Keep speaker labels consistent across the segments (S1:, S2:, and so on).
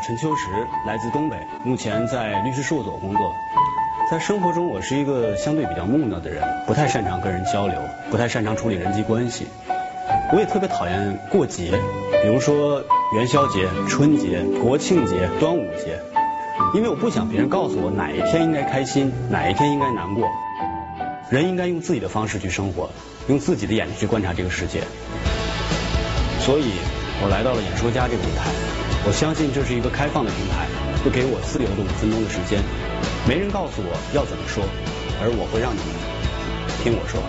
S1: 陈秋实，来自东北，目前在律师事务所工作。在生活中，我是一个相对比较木讷的人，不太擅长跟人交流，不太擅长处理人际关系。我也特别讨厌过节，比如说元宵节、春节、国庆节、端午节，因为我不想别人告诉我哪一天应该开心，哪一天应该难过。人应该用自己的方式去生活，用自己的眼睛去观察这个世界。所以，我来到了演说家这个舞台。我相信这是一个开放的平台，会给我自由的五分钟的时间。没人告诉我要怎么说，而我会让你们听我说。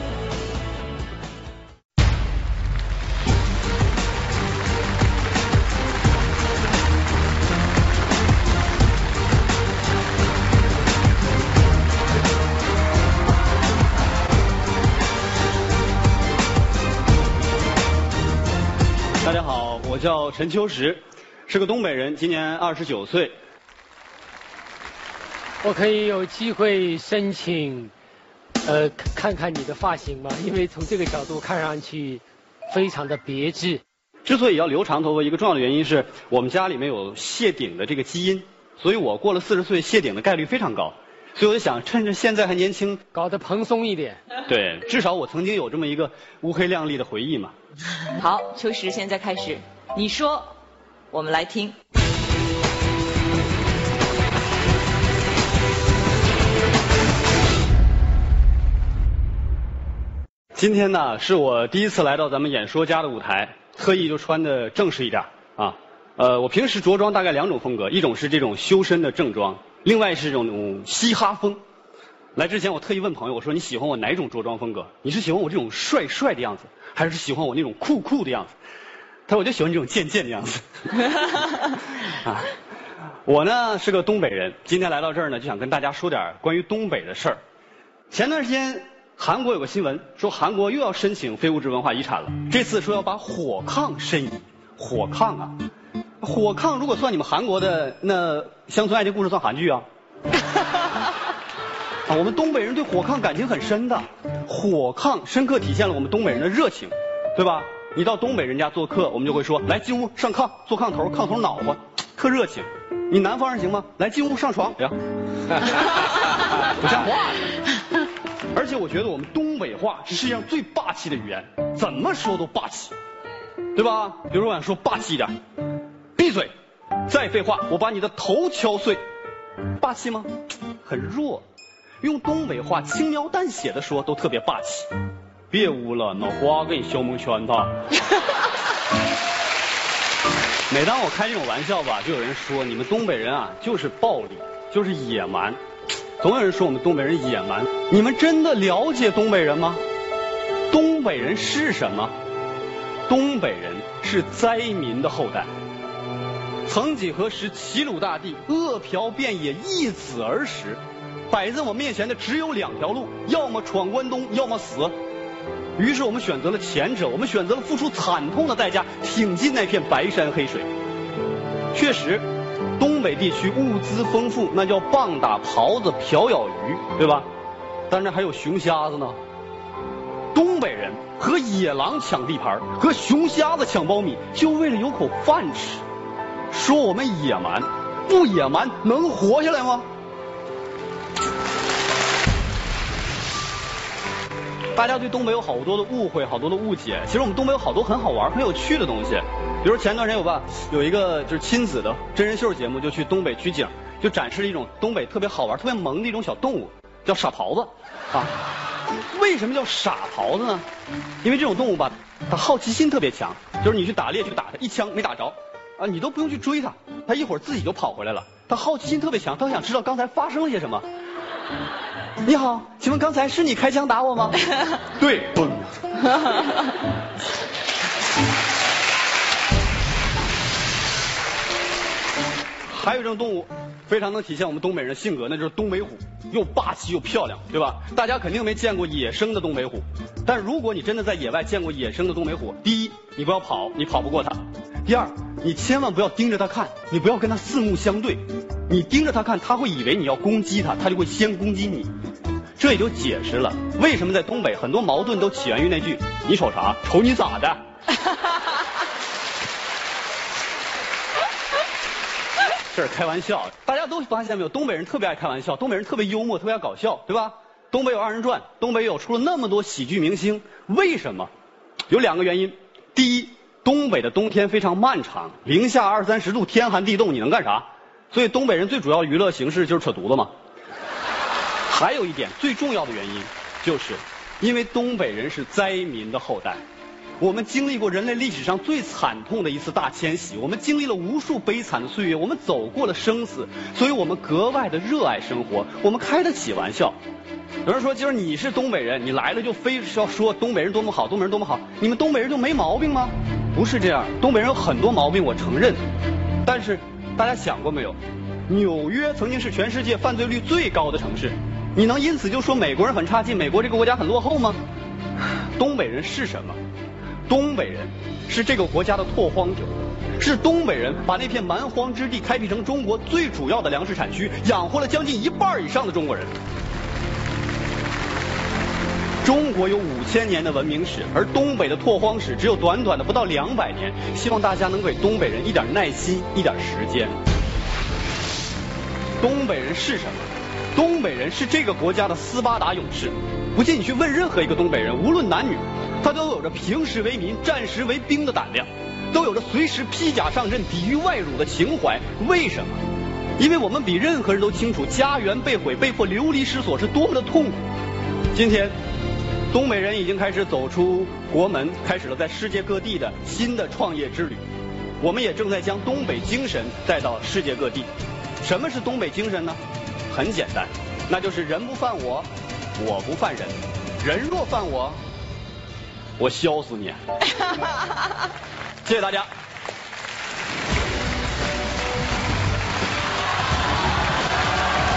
S1: 大家好，我叫陈秋实。是个东北人，今年二十九岁。
S2: 我可以有机会申请，呃，看看你的发型吗？因为从这个角度看上去非常的别致。
S1: 之所以要留长头发，一个重要的原因是我们家里面有谢顶的这个基因，所以我过了四十岁谢顶的概率非常高。所以我就想趁着现在还年轻，
S2: 搞得蓬松一点。
S1: 对，至少我曾经有这么一个乌黑亮丽的回忆嘛。
S3: 好，秋实，现在开始，你说。我们来听。
S1: 今天呢，是我第一次来到咱们演说家的舞台，特意就穿的正式一点啊。呃，我平时着装大概两种风格，一种是这种修身的正装，另外是这种嘻哈风。来之前我特意问朋友，我说你喜欢我哪种着装风格？你是喜欢我这种帅帅的样子，还是喜欢我那种酷酷的样子？他说我就喜欢这种贱贱的样子。啊，我呢是个东北人，今天来到这儿呢，就想跟大家说点关于东北的事儿。前段时间韩国有个新闻，说韩国又要申请非物质文化遗产了，这次说要把火炕申遗。火炕啊，火炕如果算你们韩国的，那《乡村爱情故事》算韩剧啊。啊，我们东北人对火炕感情很深的，火炕深刻体现了我们东北人的热情，对吧？你到东北人家做客，我们就会说来进屋上炕，坐炕头，炕头暖和，特热情。你南方人行吗？来进屋上床，哎呀，不像话。而且我觉得我们东北话是世界上最霸气的语言，怎么说都霸气，对吧？比如我想说霸气一点，闭嘴，再废话我把你的头敲碎，霸气吗？很弱。用东北话轻描淡写的说都特别霸气。别污了，脑瓜给你削蒙圈他。每当我开这种玩笑吧，就有人说你们东北人啊，就是暴力，就是野蛮。总有人说我们东北人野蛮。你们真的了解东北人吗？东北人是什么？东北人是灾民的后代。曾几何时，齐鲁大地饿殍遍野，一子而食。摆在我面前的只有两条路：要么闯关东，要么死。于是我们选择了前者，我们选择了付出惨痛的代价，挺进那片白山黑水。确实，东北地区物资丰富，那叫棒打狍子，瓢舀鱼，对吧？但是还有熊瞎子呢。东北人和野狼抢地盘，和熊瞎子抢苞米，就为了有口饭吃。说我们野蛮，不野蛮能活下来吗？大家对东北有好多的误会，好多的误解。其实我们东北有好多很好玩、很有趣的东西。比如前段时间有吧，有一个就是亲子的真人秀节目，就去东北取景，就展示了一种东北特别好玩、特别萌的一种小动物，叫傻狍子啊。为什么叫傻狍子呢？因为这种动物吧，它好奇心特别强，就是你去打猎去打它，一枪没打着啊，你都不用去追它，它一会儿自己就跑回来了。它好奇心特别强，它想知道刚才发生了些什么。你好，请问刚才是你开枪打我吗？对，嘣。还有一种动物，非常能体现我们东北人的性格，那就是东北虎，又霸气又漂亮，对吧？大家肯定没见过野生的东北虎，但如果你真的在野外见过野生的东北虎，第一，你不要跑，你跑不过它；第二，你千万不要盯着它看，你不要跟它四目相对。你盯着它看，它会以为你要攻击它，它就会先攻击你。这也就解释了为什么在东北很多矛盾都起源于那句“你瞅啥？瞅你咋的？” 这是开玩笑，大家都发现没有？东北人特别爱开玩笑，东北人特别幽默，特别爱搞笑，对吧？东北有二人转，东北有出了那么多喜剧明星，为什么？有两个原因。第一，东北的冬天非常漫长，零下二三十度，天寒地冻，你能干啥？所以东北人最主要娱乐形式就是扯犊子嘛。还有一点最重要的原因，就是因为东北人是灾民的后代。我们经历过人类历史上最惨痛的一次大迁徙，我们经历了无数悲惨的岁月，我们走过了生死，所以我们格外的热爱生活，我们开得起玩笑。有人说，今儿你是东北人，你来了就非要说东北人多么好，东北人多么好，你们东北人就没毛病吗？不是这样，东北人有很多毛病，我承认。但是大家想过没有？纽约曾经是全世界犯罪率最高的城市，你能因此就说美国人很差劲，美国这个国家很落后吗？东北人是什么？东北人是这个国家的拓荒者，是东北人把那片蛮荒之地开辟成中国最主要的粮食产区，养活了将近一半以上的中国人。中国有五千年的文明史，而东北的拓荒史只有短短的不到两百年。希望大家能给东北人一点耐心，一点时间。东北人是什么？东北人是这个国家的斯巴达勇士。不信你去问任何一个东北人，无论男女。他都有着平时为民、战时为兵的胆量，都有着随时披甲上阵、抵御外辱的情怀。为什么？因为我们比任何人都清楚，家园被毁、被迫流离失所是多么的痛苦。今天，东北人已经开始走出国门，开始了在世界各地的新的创业之旅。我们也正在将东北精神带到世界各地。什么是东北精神呢？很简单，那就是人不犯我，我不犯人。人若犯我。我削死你！谢谢大家。